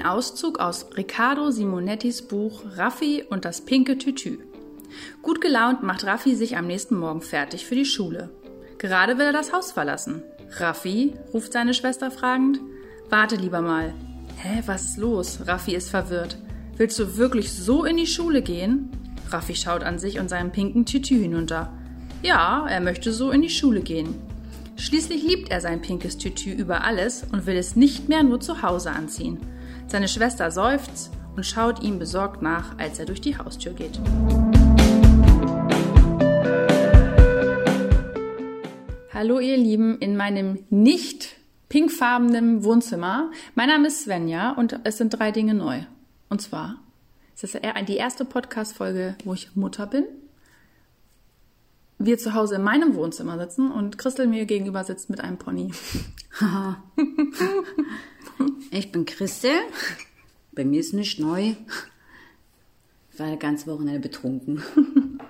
Ein Auszug aus Riccardo Simonettis Buch Raffi und das pinke Tütü. Gut gelaunt macht Raffi sich am nächsten Morgen fertig für die Schule. Gerade will er das Haus verlassen. Raffi, ruft seine Schwester fragend. Warte lieber mal. Hä, was ist los? Raffi ist verwirrt. Willst du wirklich so in die Schule gehen? Raffi schaut an sich und seinem pinken Tütü hinunter. Ja, er möchte so in die Schule gehen. Schließlich liebt er sein pinkes Tütü über alles und will es nicht mehr nur zu Hause anziehen. Seine Schwester seufzt und schaut ihm besorgt nach, als er durch die Haustür geht. Hallo ihr Lieben in meinem nicht pinkfarbenen Wohnzimmer. Mein Name ist Svenja und es sind drei Dinge neu. Und zwar ist es die erste Podcast-Folge, wo ich Mutter bin. Wir zu Hause in meinem Wohnzimmer sitzen und Christel mir gegenüber sitzt mit einem Pony. ich bin Christel. Bei mir ist nicht neu. Ich war ganz Wochenende betrunken.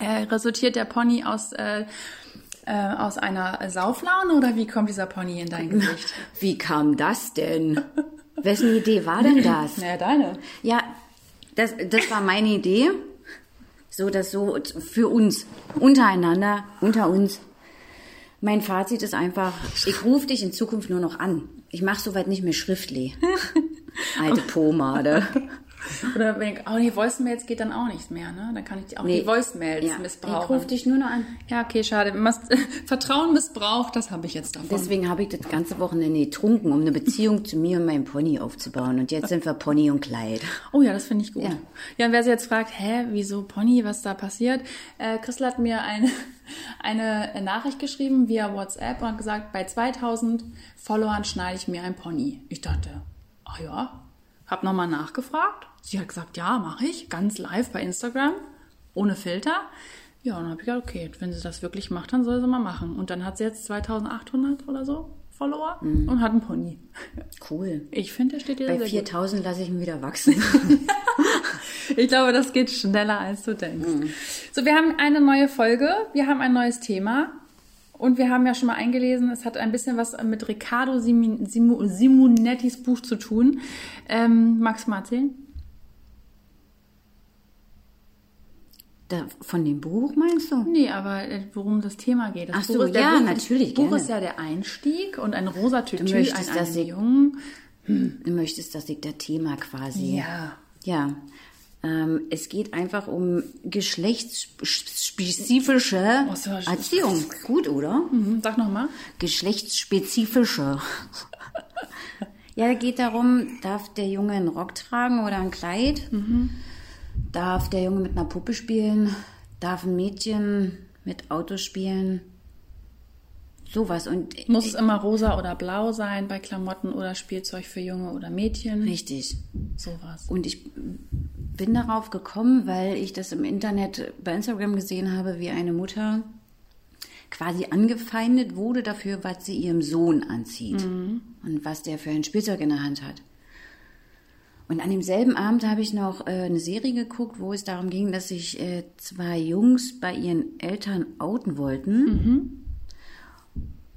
Äh, resultiert der Pony aus äh, äh, aus einer Sauflaune oder wie kommt dieser Pony in dein Gesicht? Wie kam das denn? Wessen Idee war denn das? Naja, deine. Ja, das, das war meine Idee. So, das so für uns, untereinander, unter uns. Mein Fazit ist einfach, ich rufe dich in Zukunft nur noch an. Ich mache soweit nicht mehr schriftlich. Alte Pomade. Oder wenn ich, oh nee, Voicemails geht dann auch nichts mehr, ne? Dann kann ich auch nee. die Voicemails ja. missbrauchen. Ich rufe dich nur noch an. Ja, okay, schade. Vertrauen missbraucht, das habe ich jetzt davon. Deswegen habe ich das ganze Wochenende getrunken, um eine Beziehung zu mir und meinem Pony aufzubauen. Und jetzt sind wir Pony und Kleid. Oh ja, das finde ich gut. Ja. ja, und wer sich jetzt fragt, hä, wieso Pony, was da passiert? Äh, Christel hat mir eine, eine Nachricht geschrieben via WhatsApp und hat gesagt, bei 2000 Followern schneide ich mir ein Pony. Ich dachte, ach ja, hab nochmal nachgefragt Sie hat gesagt, ja, mache ich, ganz live bei Instagram, ohne Filter. Ja, und dann habe ich gesagt, okay, wenn sie das wirklich macht, dann soll sie mal machen. Und dann hat sie jetzt 2800 oder so Follower mhm. und hat einen Pony. Cool. Ich finde, der steht dir Bei sehr 4000 lasse ich ihn wieder wachsen. ich glaube, das geht schneller, als du denkst. Mhm. So, wir haben eine neue Folge, wir haben ein neues Thema. Und wir haben ja schon mal eingelesen, es hat ein bisschen was mit Riccardo Simonettis Buch zu tun. Ähm, magst du mal erzählen? Da, von dem Buch meinst du? Nee, aber äh, worum das Thema geht. Das Ach so, ist, ja, Buch, natürlich. Das Buch ist ja der Einstieg und ein rosa Tütü, du möchtest, ein, dass ich, Jungen. Hm. Du möchtest, dass ich der Thema quasi. Ja. Ja. Ähm, es geht einfach um geschlechtsspezifische oh, Erziehung. Gut, oder? Mhm, sag nochmal. Geschlechtsspezifische. ja, geht darum, darf der Junge einen Rock tragen oder ein Kleid? Mhm Darf der Junge mit einer Puppe spielen? Darf ein Mädchen mit Autos spielen? Sowas. Und Muss es immer rosa oder blau sein bei Klamotten oder Spielzeug für Junge oder Mädchen? Richtig. Sowas. Und ich bin darauf gekommen, weil ich das im Internet bei Instagram gesehen habe, wie eine Mutter quasi angefeindet wurde dafür, was sie ihrem Sohn anzieht mhm. und was der für ein Spielzeug in der Hand hat. Und an demselben Abend habe ich noch äh, eine Serie geguckt, wo es darum ging, dass sich äh, zwei Jungs bei ihren Eltern outen wollten mhm.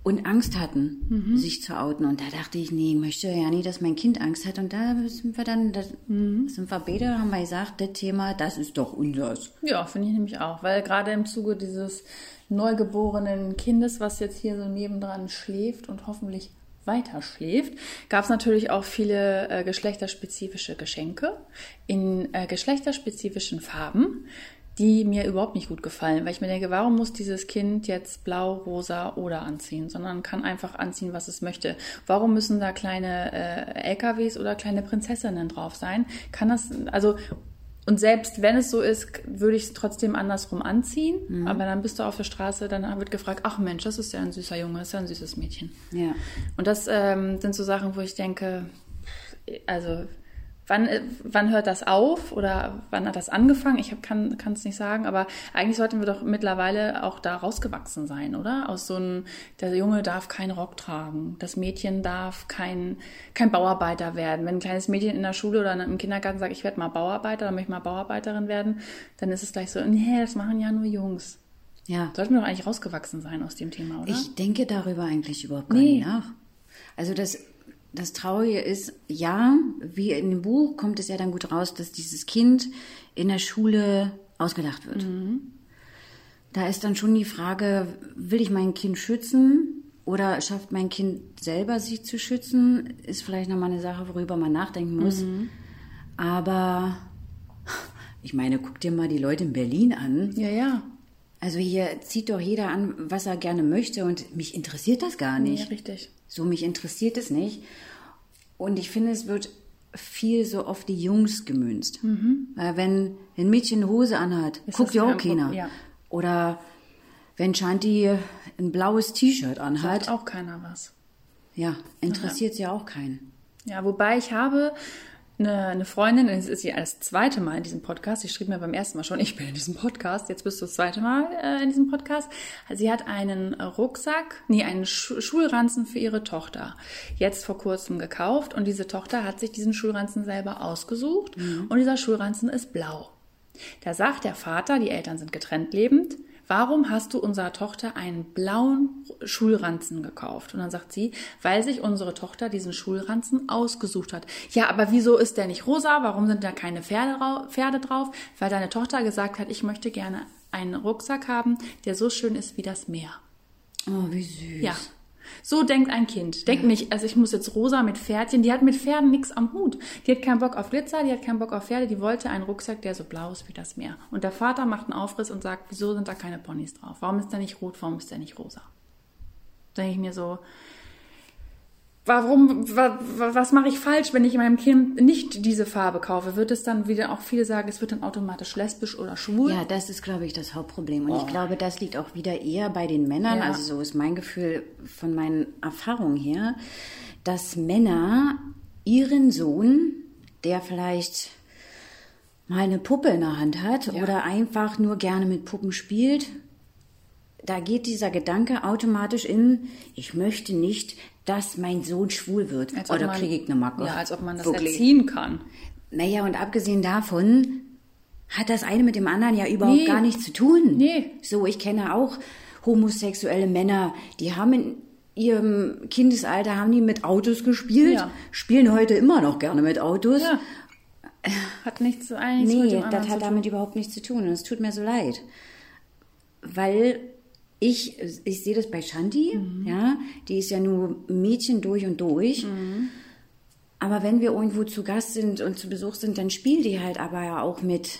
Und Angst hatten, mhm. sich zu outen. Und da dachte ich, nee, ich möchte ja nie, dass mein Kind Angst hat. Und da sind wir dann, da mhm. sind wir beide, haben wir gesagt, das Thema, das ist doch unseres. Ja, finde ich nämlich auch, weil gerade im Zuge dieses neugeborenen Kindes, was jetzt hier so nebendran schläft und hoffentlich weiter schläft, gab es natürlich auch viele äh, geschlechterspezifische Geschenke in äh, geschlechterspezifischen Farben, die mir überhaupt nicht gut gefallen, weil ich mir denke, warum muss dieses Kind jetzt blau, rosa oder anziehen, sondern kann einfach anziehen, was es möchte. Warum müssen da kleine äh, LKWs oder kleine Prinzessinnen drauf sein? Kann das, also und selbst wenn es so ist, würde ich es trotzdem andersrum anziehen. Mhm. Aber dann bist du auf der Straße, dann wird gefragt, ach Mensch, das ist ja ein süßer Junge, das ist ja ein süßes Mädchen. Ja. Und das ähm, sind so Sachen, wo ich denke, also Wann, äh, wann hört das auf oder wann hat das angefangen? Ich kann es nicht sagen, aber eigentlich sollten wir doch mittlerweile auch da rausgewachsen sein, oder? Aus so einem, der Junge darf keinen Rock tragen, das Mädchen darf kein, kein Bauarbeiter werden. Wenn ein kleines Mädchen in der Schule oder im Kindergarten sagt, ich werde mal Bauarbeiter oder möchte mal Bauarbeiterin werden, dann ist es gleich so, nee, das machen ja nur Jungs. Ja. Sollten wir doch eigentlich rausgewachsen sein aus dem Thema, oder? Ich denke darüber eigentlich überhaupt gar nee. nicht nach. Also das das Traurige ist, ja, wie in dem Buch kommt es ja dann gut raus, dass dieses Kind in der Schule ausgelacht wird. Da ist dann schon die Frage, will ich mein Kind schützen oder schafft mein Kind selber sich zu schützen? Ist vielleicht nochmal eine Sache, worüber man nachdenken muss. Aber ich meine, guck dir mal die Leute in Berlin an. Ja, ja. Also hier zieht doch jeder an, was er gerne möchte und mich interessiert das gar nicht. Ja, richtig. So, mich interessiert es nicht. Und ich finde, es wird viel so auf die Jungs gemünzt. Weil wenn ein Mädchen eine Hose anhat, Ist guckt ja auch keiner. ja. Oder wenn Shanti ein blaues T-Shirt anhat, Hat auch keiner was. ja, interessiert es ja auch keinen. Ja, wobei ich habe eine, eine Freundin, es ist ja das zweite Mal in diesem Podcast, sie schrieb mir beim ersten Mal schon, ich bin in diesem Podcast, jetzt bist du das zweite Mal äh, in diesem Podcast. Sie hat einen Rucksack, nee, einen Schu Schulranzen für ihre Tochter jetzt vor kurzem gekauft. Und diese Tochter hat sich diesen Schulranzen selber ausgesucht. Und dieser Schulranzen ist blau. Da sagt der Vater, die Eltern sind getrennt lebend, warum hast du unserer Tochter einen blauen Schulranzen gekauft? Und dann sagt sie, weil sich unsere Tochter diesen Schulranzen ausgesucht hat. Ja, aber wieso ist der nicht rosa? Warum sind da keine Pferde, Pferde drauf? Weil deine Tochter gesagt hat, ich möchte gerne einen Rucksack haben, der so schön ist wie das Meer. Oh, wie süß. Ja. So denkt ein Kind. Denkt nicht, also ich muss jetzt rosa mit Pferdchen. Die hat mit Pferden nichts am Hut. Die hat keinen Bock auf Glitzer, die hat keinen Bock auf Pferde. Die wollte einen Rucksack, der so blau ist wie das Meer. Und der Vater macht einen Aufriss und sagt, wieso sind da keine Ponys drauf? Warum ist der nicht rot? Warum ist der nicht rosa? Denke ich mir so, warum, wa, wa, was mache ich falsch, wenn ich meinem Kind nicht diese Farbe kaufe? Wird es dann wieder auch viele sagen, es wird dann automatisch lesbisch oder schwul? Ja, das ist, glaube ich, das Hauptproblem. Und ich glaube, das liegt auch wieder eher bei den Männern. Ja. Also so ist mein Gefühl von meinen Erfahrungen her, dass Männer ihren Sohn, der vielleicht mal eine Puppe in der Hand hat Ja. oder einfach nur gerne mit Puppen spielt, da geht dieser Gedanke automatisch in, ich möchte nicht, dass mein Sohn schwul wird. Als Oder kriege ich eine Macke. Ja, als ob man das Wirklich. erziehen kann. Naja, und abgesehen davon hat das eine mit dem anderen ja überhaupt Nee. gar nichts zu tun. Nee. So, ich kenne auch homosexuelle Männer, die haben in ihrem Kindesalter haben die mit Autos gespielt, Ja. spielen heute immer noch gerne mit Autos. Ja. Hat nichts, mit Nee, dem anderen das hat damit überhaupt nichts zu tun und es tut mir so leid. Weil ich, ich sehe das bei Shanti, Mhm. ja, die ist ja nur Mädchen durch und durch. Mhm. Aber wenn wir irgendwo zu Gast sind und zu Besuch sind, dann spielt die halt aber ja auch mit,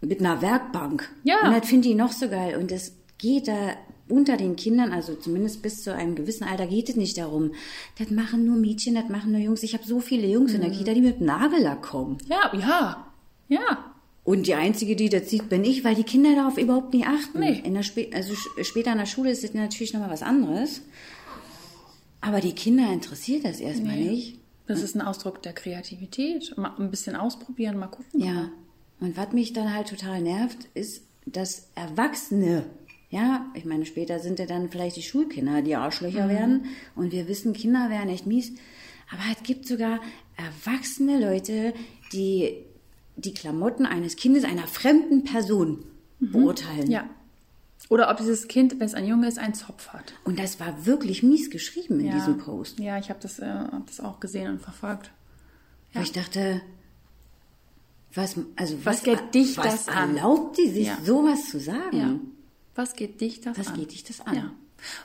mit einer Werkbank. Ja. Und das finde ich noch so geil. Und es geht da unter den Kindern, also zumindest bis zu einem gewissen Alter, geht es nicht darum. Das machen nur Mädchen, das machen nur Jungs. Ich habe so viele Jungs in der Mhm. Kita, die mit Nagellack kommen. Ja, ja, ja. Und die Einzige, die das sieht, bin ich, weil die Kinder darauf überhaupt nicht achten. Nee. In der Spä also später in der Schule ist das natürlich nochmal was anderes. Aber die Kinder interessiert das erstmal nicht. Das ist ein Ausdruck der Kreativität. Mal ein bisschen ausprobieren, mal gucken. Ja. Und was mich dann halt total nervt, ist, dass Erwachsene, ja, ich meine, später sind ja dann vielleicht die Schulkinder, die Arschlöcher werden. Und wir wissen, Kinder werden echt mies. Aber es gibt sogar erwachsene Leute, die die Klamotten eines Kindes einer fremden Person beurteilen. Ja. Oder ob dieses Kind, wenn es ein Junge ist, einen Zopf hat. Und das war wirklich mies geschrieben in ja. diesem Post. Ja, ich habe das, äh, hab das auch gesehen und verfolgt. Weil ich dachte, was, also Was geht dich was das an? erlaubt die sich Ja. sowas zu sagen? Ja. Was geht dich das Was an? geht dich das an?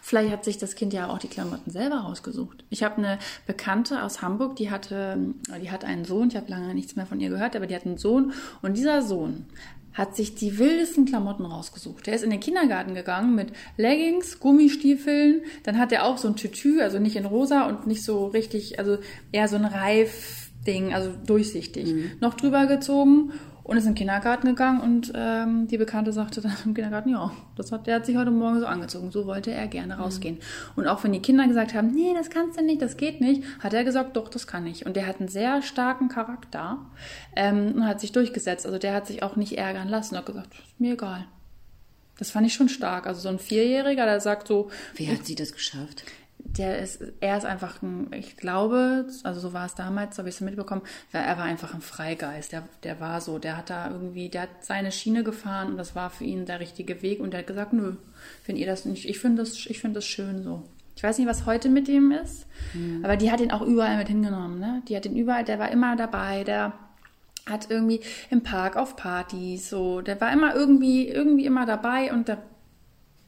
Vielleicht hat sich das Kind ja auch die Klamotten selber rausgesucht. Ich habe eine Bekannte aus Hamburg, die hatte, die hat einen Sohn, ich habe lange nichts mehr von ihr gehört, aber die hat einen Sohn. Und dieser Sohn hat sich die wildesten Klamotten rausgesucht. Der ist in den Kindergarten gegangen mit Leggings, Gummistiefeln, dann hat er auch so ein Tütü, also nicht in rosa und nicht so richtig, also eher so ein Reifding, also durchsichtig, noch drüber gezogen und ist in den Kindergarten gegangen und ähm, die Bekannte sagte dann im Kindergarten, ja, das hat, der hat sich heute Morgen so angezogen, so wollte er gerne rausgehen. Und auch wenn die Kinder gesagt haben, nee, das kannst du nicht, das geht nicht, hat er gesagt, doch, das kann ich. Und der hat einen sehr starken Charakter ähm, und hat sich durchgesetzt. Also der hat sich auch nicht ärgern lassen, hat gesagt, ist mir egal. Das fand ich schon stark. Also so ein Vierjähriger, der sagt so, Wie hat sie das geschafft? Der ist, er ist einfach ein, ich glaube, also so war es damals, so habe ich es mitbekommen, er war einfach ein Freigeist. Der, der war so, der hat da irgendwie, der hat seine Schiene gefahren und das war für ihn der richtige Weg und der hat gesagt, nö, wenn ihr das nicht, ich finde das, ich finde das schön so. Ich weiß nicht, was heute mit ihm ist, aber die hat ihn auch überall mit hingenommen. Ne? Die hat ihn überall, der war immer dabei, der hat irgendwie im Park auf Partys, so, der war immer irgendwie, irgendwie immer dabei und der,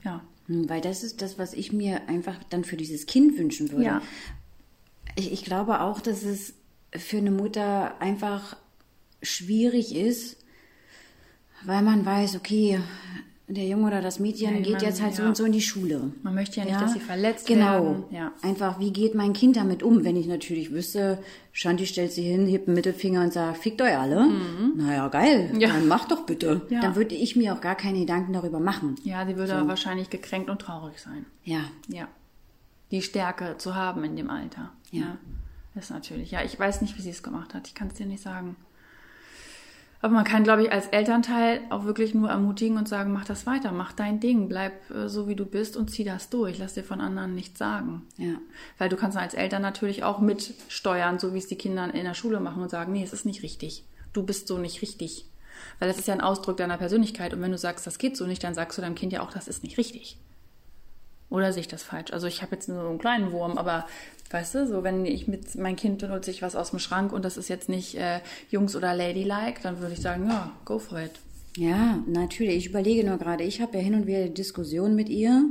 ja. Hm, Weil das ist das, was ich mir einfach dann für dieses Kind wünschen würde. Ja. Ich, ich glaube auch, dass es für eine Mutter einfach schwierig ist, weil man weiß, okay, der Junge oder das Mädchen Ja, geht man- jetzt halt so ja. und so in die Schule. Man möchte ja nicht, dass sie verletzt genau. werden. Ja. Einfach, wie geht mein Kind damit um, wenn ich natürlich wüsste, Shanti stellt sie hin, hebt einen Mittelfinger und sagt, fickt euch alle. Naja, geil, Mhm. Ja. dann macht doch bitte. Ja. Dann würde ich mir auch gar keine Gedanken darüber machen. Ja, sie würde wahrscheinlich gekränkt und traurig sein. Ja, Ja. Die Stärke zu haben in dem Alter. Ja. Das ist natürlich. Ja, ich weiß nicht, wie sie es gemacht hat. Ich kann es dir nicht sagen. Aber man kann, glaube ich, als Elternteil auch wirklich nur ermutigen und sagen, mach das weiter, mach dein Ding, bleib äh, so wie du bist und zieh das durch. Lass dir von anderen nichts sagen. ja. Weil du kannst als Eltern natürlich auch mitsteuern, so wie es die Kinder in der Schule machen und sagen, nee, es ist nicht richtig. Du bist so nicht richtig. Weil das ist ja ein Ausdruck deiner Persönlichkeit. Und wenn du sagst, das geht so nicht, dann sagst du deinem Kind ja auch, das ist nicht richtig. Oder sehe ich das falsch? Also ich habe jetzt nur so einen kleinen Wurm, aber weißt du, so wenn ich mit mein Kind benutze ich was aus dem Schrank und das ist jetzt nicht äh, Jungs oder Ladylike, dann würde ich sagen, ja, go for it. Ja, natürlich. Ich überlege nur gerade, ich habe ja hin und wieder Diskussionen mit ihr,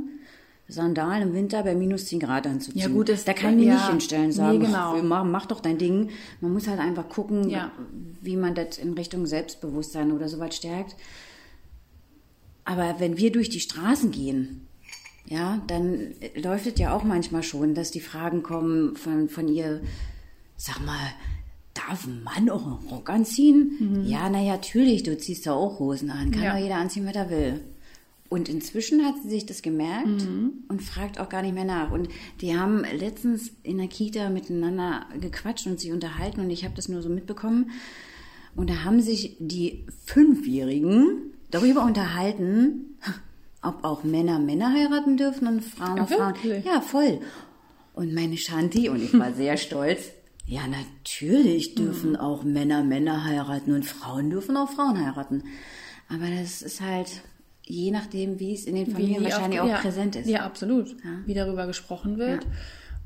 Sandalen im Winter bei minus 10 Grad anzuziehen. Ja, gut, das- da kann ich ja, nicht hinstellen und nee, sagen, genau. ach, mach, mach doch dein Ding. Man muss halt einfach gucken, Ja. wie man das in Richtung Selbstbewusstsein oder sowas stärkt. Aber wenn wir durch die Straßen gehen, ja, dann läuft es ja auch manchmal schon, dass die Fragen kommen von, von ihr, sag mal, darf ein Mann auch einen Rock anziehen? Ja, naja, natürlich, du ziehst da auch Hosen an. Kann Mhm. Ja. doch jeder anziehen, was er will. Und inzwischen hat sie sich das gemerkt Mhm. und fragt auch gar nicht mehr nach. Und die haben letztens in der Kita miteinander gequatscht und sich unterhalten und ich habe das nur so mitbekommen. Und da haben sich die Fünfjährigen darüber unterhalten, ob auch Männer Männer heiraten dürfen und Frauen auch Frauen. Ja, voll. Und meine Shanti, und ich war sehr stolz, ja, natürlich dürfen auch Männer Männer heiraten und Frauen dürfen auch Frauen heiraten. Aber das ist halt, je nachdem, wie es in den Familien wahrscheinlich auch ja, präsent ist. Ja, absolut. Wie darüber gesprochen wird.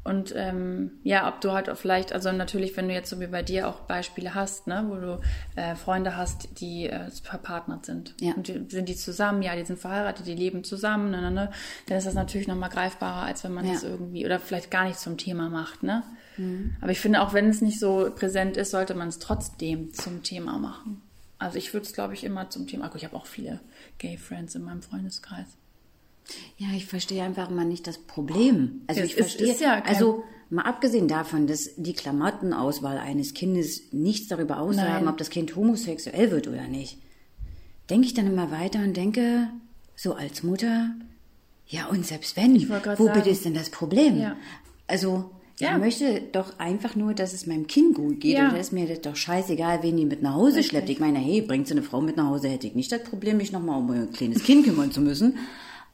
Und ähm, ja, ob du halt auch vielleicht, also natürlich, wenn du jetzt so wie bei dir auch Beispiele hast, ne, wo du äh, Freunde hast, die äh, verpartnert sind. Ja. Und die, sind die zusammen, ja, die sind verheiratet, die leben zusammen, ne, ne, ne, dann ist das natürlich nochmal greifbarer, als wenn man Ja. das irgendwie oder vielleicht gar nicht zum Thema macht, ne? Mhm. Aber ich finde, auch wenn es nicht so präsent ist, sollte man es trotzdem zum Thema machen. Also ich würde es, glaube ich, immer zum Thema. Ich habe auch viele Gay Friends in meinem Freundeskreis. Ja, ich verstehe einfach mal nicht das Problem. Also Es ich ist- verstehe, ist ja kein- also mal abgesehen davon, dass die Klamottenauswahl eines Kindes nichts darüber aussagen, Nein. ob das Kind homosexuell wird oder nicht, denke ich dann immer weiter und denke, so als Mutter, ja und selbst wenn, wo sagen. bitte ist denn das Problem? Ja. Also Ja. ich möchte doch einfach nur, dass es meinem Kind gut geht Ja. und da ist mir das doch scheißegal, wen die mit nach Hause Richtig. schleppt. Ich meine, hey, bringt sie eine Frau mit nach Hause, hätte ich nicht das Problem, mich nochmal um ein kleines Kind kümmern zu müssen.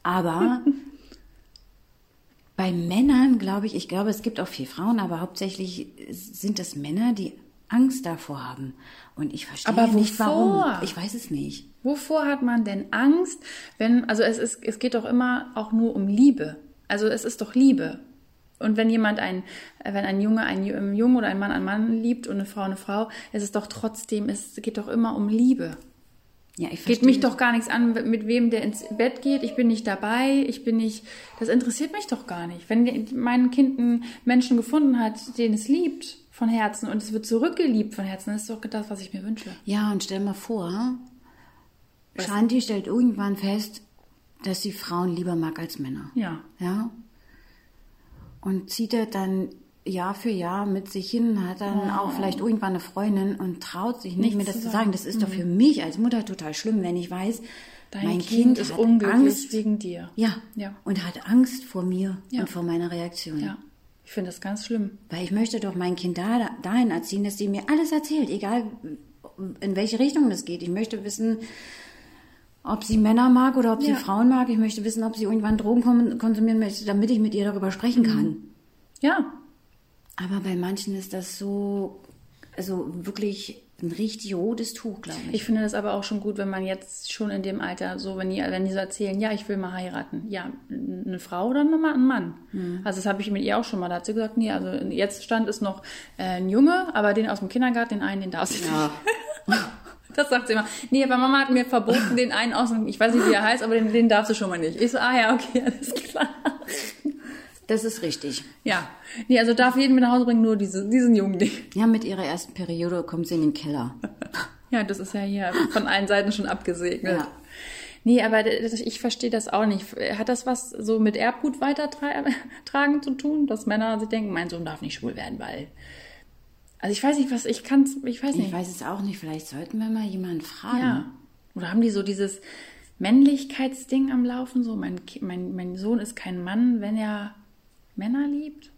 Aber bei Männern glaube ich, ich glaube, es gibt auch viele Frauen, aber hauptsächlich sind es Männer, die Angst davor haben. Und ich verstehe Aber nicht warum. wovor? Ich weiß es nicht. Wovor hat man denn Angst, wenn, also es ist, es geht doch immer auch nur um Liebe. Also es ist doch Liebe. Und wenn jemand ein, wenn ein Junge ein Ju- ein Junge oder ein Mann einen Mann liebt und eine Frau eine Frau, es ist doch trotzdem, es geht doch immer um Liebe. Ja, ich Geht verstehe. mich doch gar nichts an, mit wem der ins Bett geht. Ich bin nicht dabei. Ich bin nicht. Das interessiert mich doch gar nicht. Wenn mein Kind einen Menschen gefunden hat, den es liebt von Herzen und es wird zurückgeliebt von Herzen, das ist doch das, was ich mir wünsche. Ja, und stell mal vor, Shanti stellt irgendwann fest, dass sie Frauen lieber mag als Männer. Ja. Ja. Und zieht er dann Jahr für Jahr mit sich hin, hat dann auch vielleicht irgendwann eine Freundin und traut sich nicht. Nichts mehr das zu sagen. Das ist doch für mich als Mutter total schlimm, wenn ich weiß, Dein mein Kind, Kind, ist unglücklich Angst. wegen dir. Ja. Ja. Und hat Angst vor mir Ja. und vor meiner Reaktion. Ja. Ich finde das ganz schlimm. Weil ich möchte doch mein Kind da, dahin erziehen, dass sie mir alles erzählt, egal in welche Richtung das geht. Ich möchte wissen, ob sie Männer mag oder ob sie Ja. Frauen mag. Ich möchte wissen, ob sie irgendwann Drogen kon- konsumieren möchte, damit ich mit ihr darüber sprechen kann. Ja. Aber bei manchen ist das so also wirklich ein richtig rotes Tuch, glaube ich. Ich finde das aber auch schon gut, wenn man jetzt schon in dem Alter, so wenn die, wenn die so erzählen, ja, ich will mal heiraten. Ja, eine Frau oder ein Mann? Mhm. Also das habe ich mit ihr auch schon mal dazu gesagt, nee, also jetzt stand es noch äh, ein Junge, aber den aus dem Kindergarten, den einen, den darfst du ja. nicht. Das sagt sie immer. Nee, aber Mama hat mir verboten, den einen aus dem, ich weiß nicht, wie er heißt, aber den, den darfst du schon mal nicht. Ich so, ah ja, okay, alles klar. Das ist richtig. Ja. Nee, also darf jeden mit nach Hause bringen, nur diese, diesen Jungen nicht. Ja, mit ihrer ersten Periode kommt sie in den Keller. ja, das ist ja hier von allen Seiten schon abgesegnet. Ja. Nee, aber ich verstehe das auch nicht. Hat das was so mit Erbgut weitertragen zu tun, dass Männer sich denken, mein Sohn darf nicht schwul werden, weil. Also ich weiß nicht, was ich kann ich weiß nicht. Ich weiß es auch nicht. Vielleicht sollten wir mal jemanden fragen. Ja. Oder haben die so dieses Männlichkeitsding am Laufen? So, mein, mein, mein Sohn ist kein Mann, wenn er Männer liebt?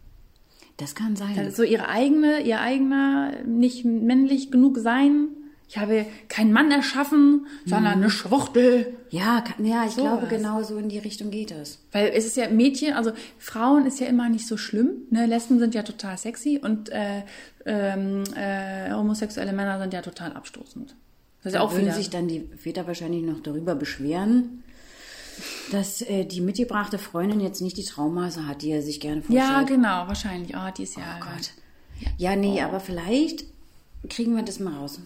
Das kann sein. so ihre eigene, ihr eigener, nicht männlich genug sein. Ich habe keinen Mann erschaffen, sondern mhm. eine Schwuchtel. Ja, kann, ja, ich so glaube, was. genau so in die Richtung geht es. Weil es ist ja Mädchen, also Frauen ist ja immer nicht so schlimm. Ne? Lesben sind ja total sexy und äh, ähm, äh, homosexuelle Männer sind ja total abstoßend. Das ist da auch würden sich dann die Väter wahrscheinlich noch darüber beschweren, dass äh, die mitgebrachte Freundin jetzt nicht die Traummaße hat, die er sich gerne vorstellt. Ja, genau, wahrscheinlich. Oh, die ist ja. Oh Gott. Ja, nee, oh. aber vielleicht kriegen wir das mal raus.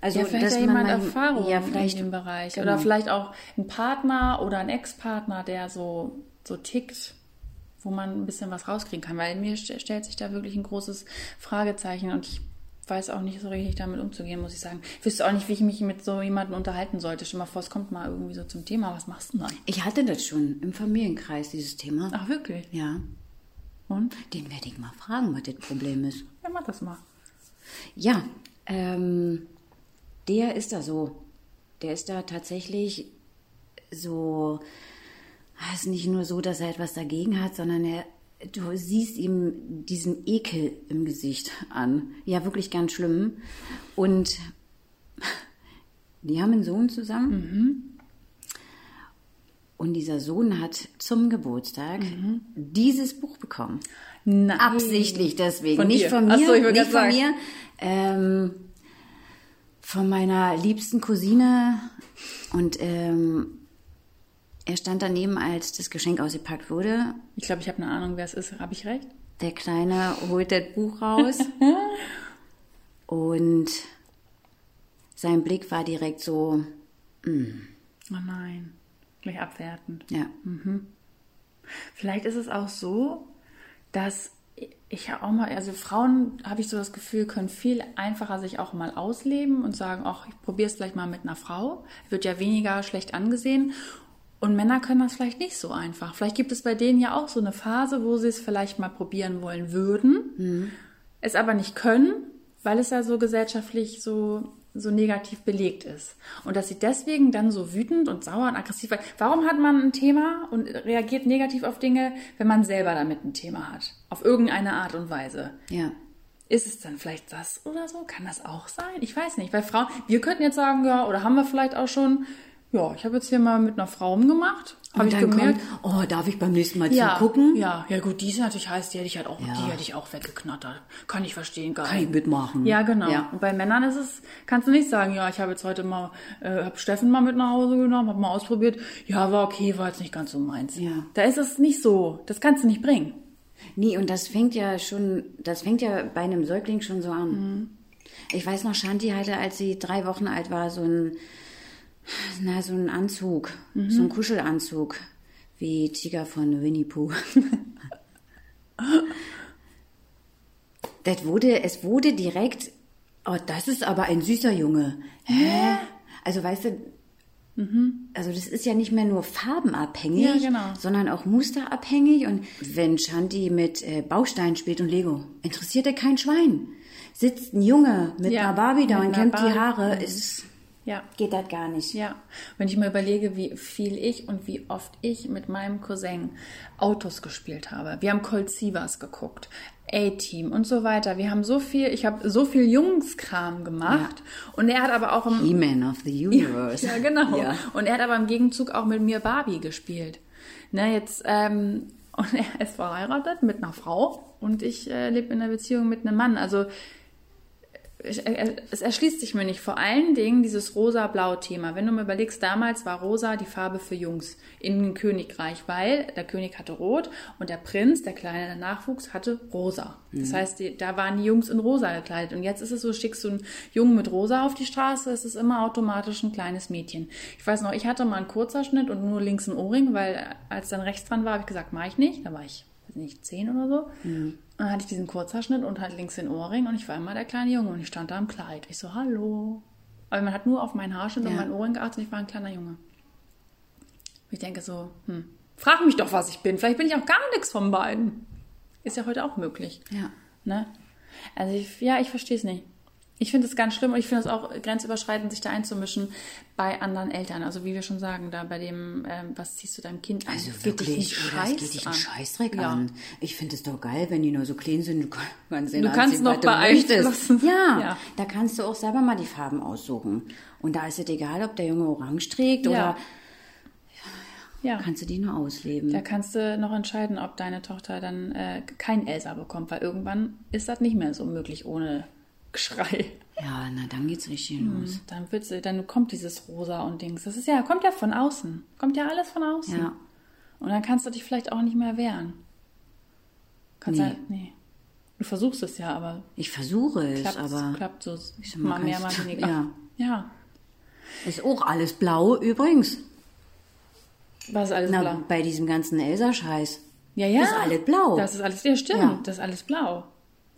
Also, ja, vielleicht dass ja jemand Erfahrung ja, vielleicht, in dem Bereich. Genau. Oder vielleicht auch ein Partner oder ein Ex-Partner, der so, so tickt, wo man ein bisschen was rauskriegen kann. Weil mir stellt sich da wirklich ein großes Fragezeichen und ich weiß auch nicht so richtig damit umzugehen, muss ich sagen. Ich wüsste auch nicht, wie ich mich mit so jemandem unterhalten sollte. Stell mal vor, es kommt mal irgendwie so zum Thema. Was machst du denn dann? Ich hatte das schon im Familienkreis, dieses Thema. Ach, wirklich? Ja. Und? Den werde ich mal fragen, was das Problem ist. Ja, mach das mal. Ja, ähm, der ist da so. Der ist da tatsächlich so. Es ist nicht nur so, dass er etwas dagegen hat, sondern er du siehst ihm diesen Ekel im Gesicht an. Ja, wirklich ganz schlimm. Und die haben einen Sohn zusammen. Mhm. Und dieser Sohn hat zum Geburtstag mhm. dieses Buch bekommen. Nein. Absichtlich deswegen. Von nicht von mir, so, nicht von sagen. mir. Ähm, von meiner liebsten Cousine. Und ähm, er stand daneben, als das Geschenk ausgepackt wurde. Ich glaube, ich habe eine Ahnung, wer es ist. Habe ich recht? Der Kleine holt das Buch raus. und sein Blick war direkt so. Mm. Oh nein, gleich abwertend. Ja. Mhm. Vielleicht ist es auch so, dass ich auch mal, also Frauen, habe ich so das Gefühl, können viel einfacher sich auch mal ausleben und sagen, ach, ich probiere es vielleicht mal mit einer Frau. Wird ja weniger schlecht angesehen. Und Männer können das vielleicht nicht so einfach. Vielleicht gibt es bei denen ja auch so eine Phase, wo sie es vielleicht mal probieren wollen würden, mhm. es aber nicht können, weil es ja so gesellschaftlich so, so negativ belegt ist. Und dass sie deswegen dann so wütend und sauer und aggressiv werden. Warum hat man ein Thema und reagiert negativ auf Dinge, wenn man selber damit ein Thema hat? Auf irgendeine Art und Weise. Ja. Ist es dann vielleicht das oder so? Kann das auch sein? Ich weiß nicht. Weil Frauen, wir könnten jetzt sagen, ja, oder haben wir vielleicht auch schon, ja, ich habe jetzt hier mal mit einer Frau umgemacht. Habe ich gemerkt. Kommt, oh, darf ich beim nächsten Mal ja, zugucken? Ja, ja gut, die ist natürlich heiß, die hätte ich halt auch, ja. die hätte ich auch weggeknattert. Kann ich verstehen, gar Kann ich mitmachen. Ja, genau. Ja. Und bei Männern ist es, kannst du nicht sagen, ja, ich habe jetzt heute mal, äh, habe Steffen mal mit nach Hause genommen, habe mal ausprobiert. Ja, war okay, war jetzt nicht ganz so meins. Ja. Da ist es nicht so. Das kannst du nicht bringen. Nee, und das fängt ja schon, das fängt ja bei einem Säugling schon so an. Mhm. Ich weiß noch, Shanti hatte, als sie drei Wochen alt war, so ein na, so ein Anzug, mhm. so ein Kuschelanzug, wie Tiger von Winnie Pooh. das wurde, es wurde direkt, oh, das ist aber ein süßer Junge. Hä? Also weißt du, mhm. also das ist ja nicht mehr nur farbenabhängig, ja, genau. sondern auch musterabhängig. Und wenn Shanti mit äh, Bausteinen spielt und Lego, interessiert er kein Schwein. Sitzt ein Junge mit ja, einer Barbie da und kämmt die Haare, ist ja. Geht das gar nicht. Ja. Wenn ich mir überlege, wie viel ich und wie oft ich mit meinem Cousin Autos gespielt habe. Wir haben Colt Sievers geguckt, A-Team und so weiter. Wir haben so viel, ich habe so viel Jungskram gemacht. Ja. Und er hat aber auch im. He-Man of the Universe. Ja, ja genau. Ja. Und er hat aber im Gegenzug auch mit mir Barbie gespielt. Ne, jetzt, ähm, und er ist verheiratet mit einer Frau und ich äh, lebe in einer Beziehung mit einem Mann. Also es erschließt sich mir nicht. Vor allen Dingen dieses rosa-blau-Thema. Wenn du mir überlegst, damals war rosa die Farbe für Jungs in Königreich, weil der König hatte rot und der Prinz, der kleine Nachwuchs, hatte rosa. Das heißt, die, da waren die Jungs in rosa gekleidet. Und jetzt ist es so, schickst du einen Jungen mit rosa auf die Straße, ist es immer automatisch ein kleines Mädchen. Ich weiß noch, ich hatte mal einen Kurzerschnitt und nur links einen Ohrring, weil als dann rechts dran war, habe ich gesagt, mache ich nicht. Da war ich, weiß nicht, zehn oder so. Dann hatte ich diesen Kurzhaarschnitt und halt links den Ohrring und ich war immer der kleine Junge und ich stand da im Kleid. Ich so, hallo. Aber man hat nur auf meinen Haarschnitt und Ja. meinen Ohrring geachtet und ich war ein kleiner Junge. Ich denke so, hm, frag mich doch, was ich bin. Vielleicht bin ich auch gar nichts von beiden. Ist ja heute auch möglich. Ja. Ne? Also ich, ja, ich verstehe es nicht. Ich finde es ganz schlimm und ich finde es auch grenzüberschreitend, sich da einzumischen bei anderen Eltern. Also wie wir schon sagen, da bei dem, ähm, was ziehst du deinem Kind an? Also wirklich, einen oder es Scheiß geht dich einen Scheißdreck Ja. an. Ich finde es doch geil, wenn die nur so klein sind. Du kannst, den Du kannst noch möchtest. beeinflussen. Ja, Ja. da kannst du auch selber mal die Farben aussuchen. Und da ist es egal, ob der Junge orange trägt Ja. oder Ja. kannst du die nur ausleben. Da kannst du noch entscheiden, ob deine Tochter dann äh, kein Elsa bekommt, weil irgendwann ist das nicht mehr so möglich ohne Geschrei. Ja, na dann geht's richtig los. Dann wird sie, dann kommt dieses Rosa und Dings. Das ist ja, kommt ja von außen. Kommt ja alles von außen. Ja. Und dann kannst du dich vielleicht auch nicht mehr wehren. Kannst Nee. ja, nee. Du versuchst es ja, aber Ich versuche es, klappt, aber klappt so mal, mal mehr, mal weniger. ja. ja. ist auch alles blau übrigens. Was ist alles Na, blau? bei diesem ganzen Elsa-Scheiß. Ja, ja. ist alles blau. Das ist alles, ja, stimmt. Ja. Das ist alles blau.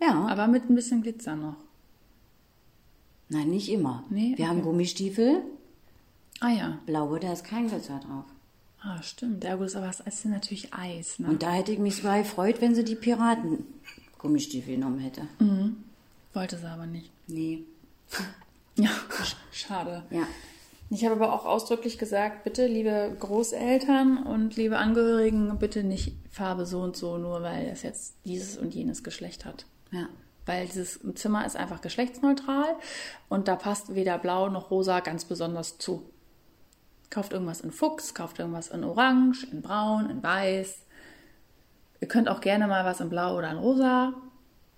Ja, Aber mit ein bisschen Glitzer noch. Nein, nicht immer. Nee, Wir haben okay. Gummistiefel, Ah ja. blaue, da ist kein Glitzer drauf. Ah, stimmt. Ja gut, ist aber es ist natürlich Eis, ne? Und da hätte ich mich so gefreut, wenn sie die Piraten-Gummistiefel genommen hätte. Wollte sie aber nicht. Nee. Ja, schade. Ja. Ich habe aber auch ausdrücklich gesagt, bitte, liebe Großeltern und liebe Angehörigen, bitte nicht Farbe so und so, nur weil es jetzt dieses und jenes Geschlecht hat. Ja. Weil dieses Zimmer ist einfach geschlechtsneutral und da passt weder blau noch rosa ganz besonders zu. Kauft irgendwas in Fuchs, kauft irgendwas in Orange, in Braun, in Weiß. Ihr könnt auch gerne mal was in Blau oder in Rosa.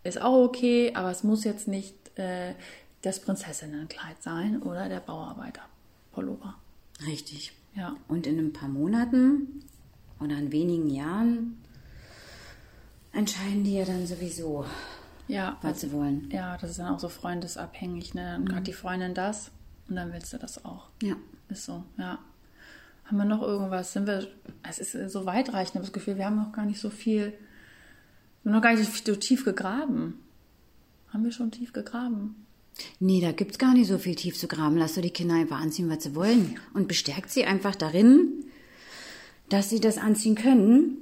Ist auch okay, aber es muss jetzt nicht äh, das Prinzessinnenkleid sein oder der Bauarbeiter-Pullover. Richtig. Ja. Und in ein paar Monaten oder in wenigen Jahren entscheiden die ja dann sowieso, Ja, was sie wollen. ja, das ist dann auch so freundesabhängig. Ne? Dann hat die Freundin das und dann willst du das auch. Ja. Ist so, ja. Haben wir noch irgendwas? Sind wir, es ist so weitreichend, ich habe das Gefühl, wir haben noch gar nicht so viel, wir haben noch gar nicht so tief gegraben. Haben wir schon tief gegraben? Nee, da gibt's gar nicht so viel tief zu graben. Lass doch die Kinder einfach anziehen, was sie wollen. Und bestärkt sie einfach darin, dass sie das anziehen können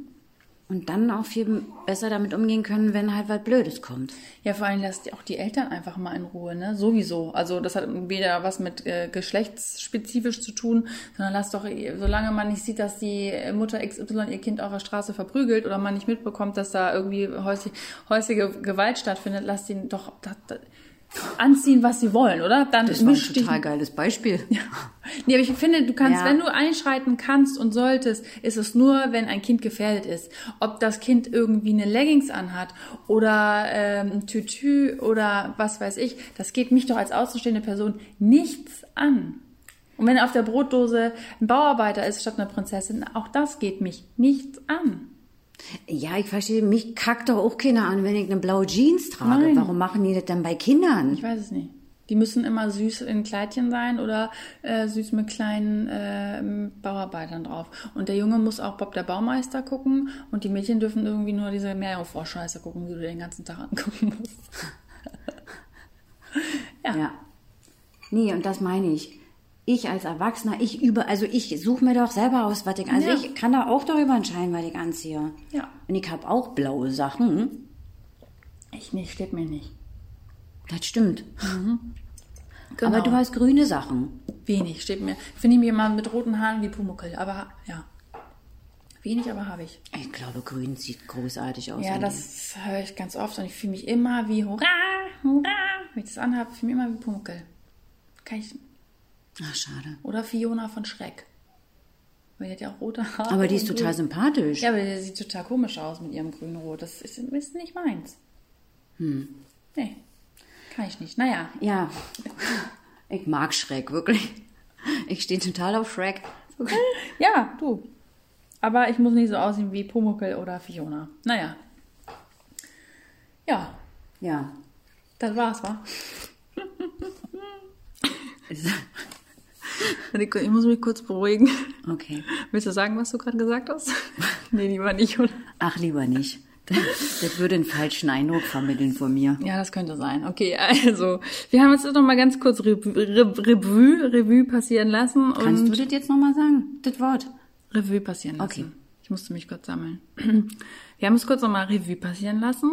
und dann auch viel besser damit umgehen können, wenn halt was Blödes kommt. Ja, vor allem lasst auch die Eltern einfach mal in Ruhe, ne? Sowieso. Also das hat weder was mit äh, geschlechtsspezifisch zu tun, sondern lasst doch, solange man nicht sieht, dass die Mutter XY ihr Kind auf der Straße verprügelt oder man nicht mitbekommt, dass da irgendwie häuslich, häusliche Gewalt stattfindet, lasst ihn doch da, da, anziehen, was sie wollen, oder? Dann Das war ein dich total geiles Beispiel. Nee, aber ich finde, du kannst, Ja. wenn du einschreiten kannst und solltest, ist es nur, wenn ein Kind gefährdet ist. Ob das Kind irgendwie eine Leggings anhat oder ähm, ein Tütü oder was weiß ich, das geht mich doch als außenstehende Person nichts an. Und wenn auf der Brotdose ein Bauarbeiter ist statt einer Prinzessin, auch das geht mich nichts an. Ja, ich verstehe, mich kackt doch auch keiner an, wenn ich eine blaue Jeans trage. Nein. Warum machen die das dann bei Kindern? Ich weiß es nicht. Die müssen immer süß in Kleidchen sein oder äh, süß mit kleinen äh, Bauarbeitern drauf. Und der Junge muss auch Bob der Baumeister gucken und die Mädchen dürfen irgendwie nur diese Meerjungfrau-Scheiße gucken, die du den ganzen Tag angucken musst. ja. Ja. Nee, und das meine ich. Ich als Erwachsener, ich über, also ich suche mir doch selber aus, was ich, also Ja. ich kann da auch darüber entscheiden, was ich anziehe. Ja. Und ich habe auch blaue Sachen. Ich nicht, steht mir nicht. Das stimmt. Genau. Aber du hast grüne Sachen. Wenig, steht mir. Finde ich mir mal mit roten Haaren wie Pumuckel, aber ja. Wenig, aber habe ich. Ich glaube, grün sieht großartig aus. Ja, das höre ich ganz oft und ich fühle mich immer wie Hurra, Hurra. Wenn ich das anhabe, fühle ich mich immer wie Pumuckel. Kann ich. Ach, schade. Oder Fiona von Schreck. Weil die hat ja auch rote Haare. Aber die ist total grün. sympathisch. Ja, aber die sieht total komisch aus mit ihrem grün-rot. Das ist, ist nicht meins. Hm. Nee, kann ich nicht. Naja, Ja, ich mag Shrek, wirklich. Ich stehe total auf Shrek. ja, du. Aber ich muss nicht so aussehen wie Pumuckl oder Fiona. Naja. Ja, Ja. das war's, wa? Ich muss mich kurz beruhigen. Okay. Willst du sagen, was du gerade gesagt hast? nee, lieber nicht, oder? Ach, lieber nicht. Das würde einen falschen Eindruck vermitteln von mir. Ja, das könnte sein. Okay, also, wir haben uns jetzt noch mal ganz kurz Revue, Revue, Revue passieren lassen. Kannst du das jetzt nochmal sagen? Das Wort? Revue passieren lassen. Okay. Ich musste mich kurz sammeln. Wir haben es kurz nochmal Revue passieren lassen,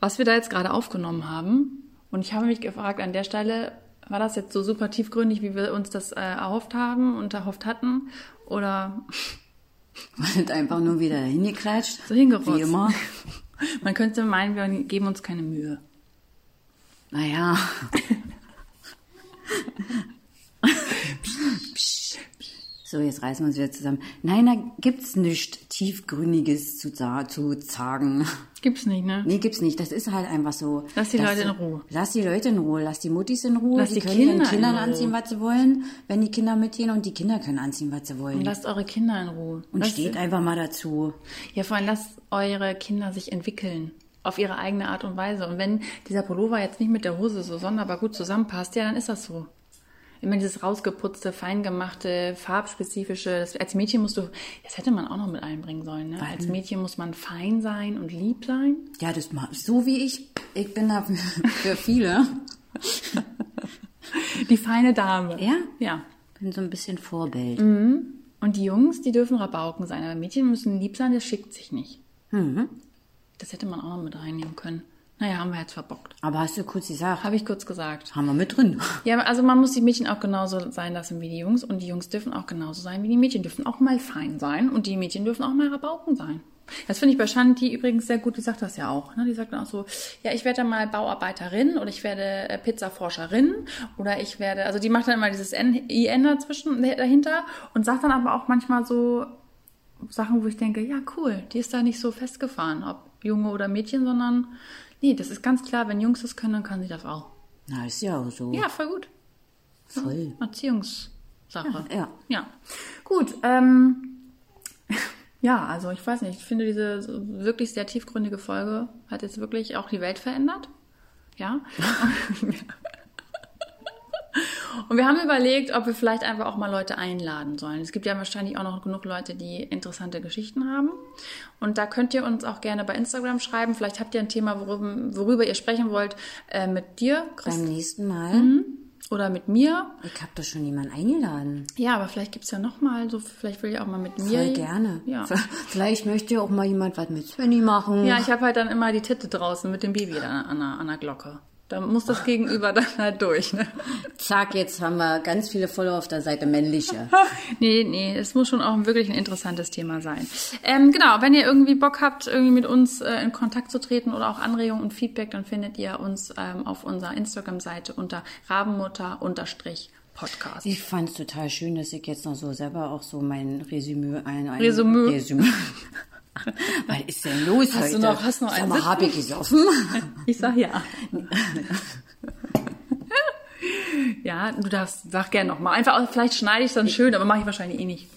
was wir da jetzt gerade aufgenommen haben. Und ich habe mich gefragt, an der Stelle, war das jetzt so super tiefgründig, wie wir uns das äh, erhofft haben und erhofft hatten? Oder War das einfach nur wieder hingeklatscht? so hingerotzt? Wie immer. Man könnte meinen, wir geben uns keine Mühe. Naja. So, jetzt reißen wir uns wieder zusammen. Nein, da gibt's nichts Tiefgründiges zu, zu sagen. Gibt's nicht, ne? Nee, gibt's nicht. Das ist halt einfach so. Lass die Leute in Ruhe. Lass die Leute in Ruhe. Lass die Muttis in Ruhe. Lass die die können ihren Kinder in Kindern Ruhe. anziehen, was sie wollen, wenn die Kinder mitgehen. Und die Kinder können anziehen, was sie wollen. Und lasst eure Kinder in Ruhe. Und Lasst- steht einfach mal dazu. Ja, vor allem lasst eure Kinder sich entwickeln. Auf ihre eigene Art und Weise. Und wenn dieser Pullover jetzt nicht mit der Hose so sonderbar gut zusammenpasst, ja, dann ist das so. Immer dieses rausgeputzte, feingemachte, farbspezifische. Das, als Mädchen musst du, das hätte man auch noch mit einbringen sollen. Ne? Als Mädchen muss man fein sein und lieb sein. Ja, das ma- so wie ich. Ich bin da für, viele. Die feine Dame. Ja? Ja. Bin so ein bisschen Vorbild. Und die Jungs, die dürfen Rabauken sein. Aber Mädchen müssen lieb sein, das schickt sich nicht. Mhm. Das hätte man auch noch mit reinnehmen können. Naja, haben wir jetzt verbockt. Aber hast du kurz gesagt, Habe ich kurz gesagt. haben wir mit drin. Ja, also man muss die Mädchen auch genauso sein lassen wie die Jungs und die Jungs dürfen auch genauso sein wie die Mädchen, dürfen auch mal fein sein und die Mädchen dürfen auch mal Rabauken sein. Das finde ich bei Shanti übrigens sehr gut, die sagt das ja auch. Ne? Die sagt dann auch so, ja, ich werde dann mal Bauarbeiterin oder ich werde äh, Pizzaforscherin oder ich werde, also die macht dann immer dieses IN dazwischen, dahinter und sagt dann aber auch manchmal so Sachen, wo ich denke, ja, cool, die ist da nicht so festgefahren, ob Junge oder Mädchen, sondern nee, das ist ganz klar, wenn Jungs das können, dann kann sie das auch. Na, ist ja auch so. Ja, voll gut. Voll. Erziehungssache. Ja. Ja. Gut. Ähm, ja, also ich weiß nicht, ich finde diese wirklich sehr tiefgründige Folge hat jetzt wirklich auch die Welt verändert. Ja. Und wir haben überlegt, ob wir vielleicht einfach auch mal Leute einladen sollen. Es gibt ja wahrscheinlich auch noch genug Leute, die interessante Geschichten haben. Und da könnt ihr uns auch gerne bei Instagram schreiben. Vielleicht habt ihr ein Thema, worüber, worüber ihr sprechen wollt, äh, mit dir, Chris, Beim nächsten Mal. Mhm. oder mit mir. Ich habe doch schon jemanden eingeladen. Ja, aber vielleicht gibt's ja noch mal, so vielleicht will ich auch mal mit mir. Voll gerne. Ja. Vielleicht möchte ja auch mal jemand was mit Svenny machen. Ja, ich habe halt dann immer die Titte draußen mit dem Baby da an der, an der Glocke. Da muss das Gegenüber dann halt durch. Ne? Zack, jetzt haben wir ganz viele Follower auf der Seite männliche. Nee, nee, es muss schon auch wirklich ein interessantes Thema sein. Ähm, genau, wenn ihr irgendwie Bock habt, irgendwie mit uns äh, in Kontakt zu treten oder auch Anregungen und Feedback, dann findet ihr uns ähm, auf unserer Instagram-Seite unter rabenmutter-podcast. Ich fand es total schön, dass ich jetzt noch so selber auch so mein Resümee ein, ein Resümee. Resümee. Was ist denn los Hast du heute? noch- hast du noch Sag einen mal, Sitz? hab ich gesoffen? Ich sag ja. ja, du darfst, sag gerne nochmal. Einfach, vielleicht schneide ich dann schön, aber mache ich wahrscheinlich eh nicht.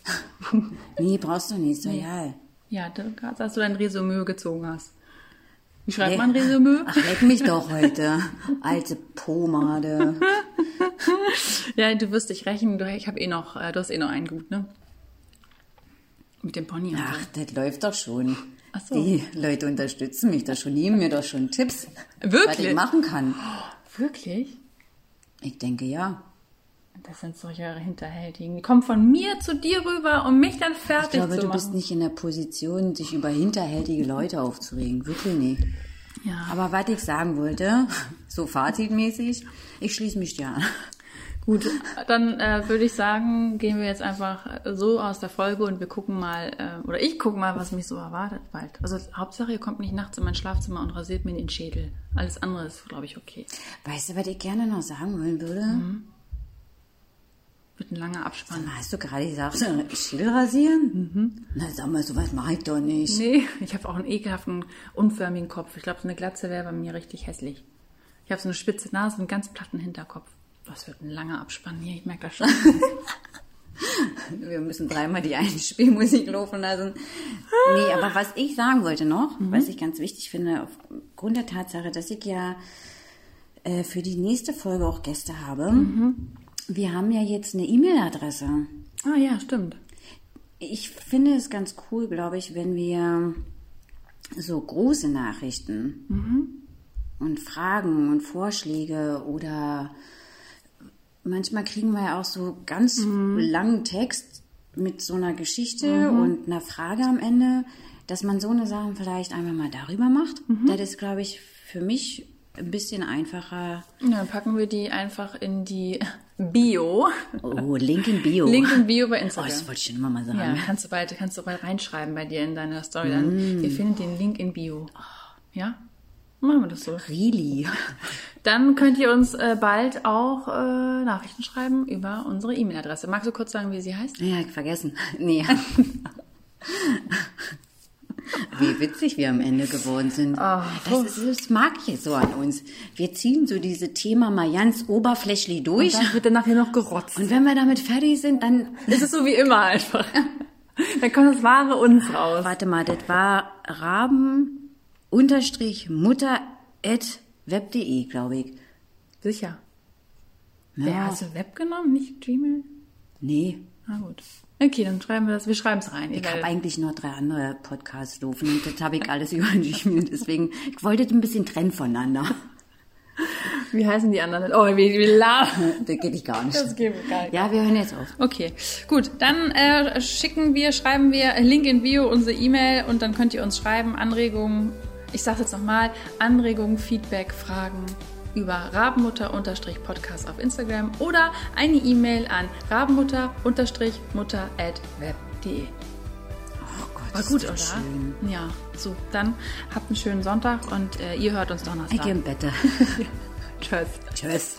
nee, brauchst du nicht, doch egal. Ja, du- dass du dein Resümee gezogen hast. Wie schreibt Nee. man Resümee? Ach, leck mich doch heute. Alte Pomade. Ja, du wirst dich rächen. Du, ich habe eh noch, äh, du hast eh noch einen gut, ne? Mit dem Pony. so. Ach, das läuft doch schon. Ach so. Die Leute unterstützen mich doch schon, geben mir doch schon Tipps, was Wirklich? ich machen kann. Wirklich? Ich denke ja. Das sind solche Hinterhältigen. Die kommen von mir zu dir rüber, um mich dann Ich fertig glaube, zu du machen. bist nicht in der Position, sich über hinterhältige Leute aufzuregen. Wirklich nicht. ja. Aber was ich sagen wollte, so fazitmäßig, ich schließe mich dir an. Gut, dann äh, würde ich sagen, gehen wir jetzt einfach so aus der Folge und wir gucken mal, äh, oder ich gucke mal, was mich so erwartet bald. Also Hauptsache, ihr kommt nicht nachts in mein Schlafzimmer und rasiert mir den Schädel. Alles andere ist, glaube ich, okay. Weißt du, was ich gerne noch sagen wollen würde? Mhm. Wird ein langer Abspann. Hast du gerade gesagt, Schädel rasieren? Na, sag mal, sowas mache ich doch nicht. Nee, ich habe auch einen ekelhaften, unförmigen Kopf. Ich glaube, so eine Glatze wäre bei mir richtig hässlich. Ich Ich habe so eine spitze Nase und einen ganz platten Hinterkopf. Das wird ein langer Abspann hier, ich merke das schon. Wir müssen dreimal die Einspielmusik laufen lassen. Nee, aber was ich sagen wollte noch, was ich ganz wichtig finde, aufgrund der Tatsache, dass ich ja äh, für die nächste Folge auch Gäste habe. Wir haben ja jetzt eine E-Mail-Adresse. Ah ja, stimmt. Ich finde es ganz cool, glaube ich, wenn wir so große Nachrichten und Fragen und Vorschläge oder manchmal kriegen wir ja auch so ganz langen Text mit so einer Geschichte und einer Frage am Ende, dass man so eine Sachen vielleicht einfach mal darüber macht. Das ist, glaube ich, für mich ein bisschen einfacher. Dann packen wir die einfach in die Bio. Oh, Link in Bio. Link in Bio bei Oh, Instagram. das wollte ich schon immer mal sagen. Ja, kannst du bald, kannst du bald reinschreiben bei dir in deiner Story. Dann, wir finden den Link in Bio. Ja? Machen wir das so. Really? Dann könnt ihr uns äh, bald auch äh, Nachrichten schreiben über unsere E-Mail-Adresse. Magst du kurz sagen, wie sie heißt? Ja, vergessen. Nee. Wie witzig wir am Ende geworden sind. Ah, das, ist, das mag ich so an uns. Wir ziehen so diese Thema mal ganz oberflächlich durch. Dann wird dann nachher noch gerotzt. Und wenn wir damit fertig sind, dann. Es ist so wie immer einfach. Dann kommt das wahre uns raus. Warte mal, das war raben unterstrich mutter at web.de, glaube ich. Sicher. Ja. Wer hast du Web genommen, nicht Gmail? Nee. Na gut. Okay, dann schreiben wir das. Wir schreiben es rein. Ich habe eigentlich noch drei andere Podcasts laufen und das habe ich alles über Gmail. Deswegen, ich wollte ein bisschen trennen voneinander. Wie heißen die anderen? Oh, wie, wie lachen. Das geht ich gar nicht. Das geht gar nicht. Ja, wir hören jetzt auf. Okay, gut. Dann äh, schicken wir, schreiben wir Link in Bio, unsere E-Mail und dann könnt ihr uns schreiben, Anregungen. Ich sage jetzt nochmal, Anregungen, Feedback, Fragen über rabenmutter-podcast auf Instagram oder eine E-Mail an rabenmutter-mutter@web.de. Oh Gott, War gut, oder? Schön. Ja, so. Dann habt einen schönen Sonntag und äh, ihr hört uns Ich Donnerstag. gehe im Bett. Tschüss. Tschüss.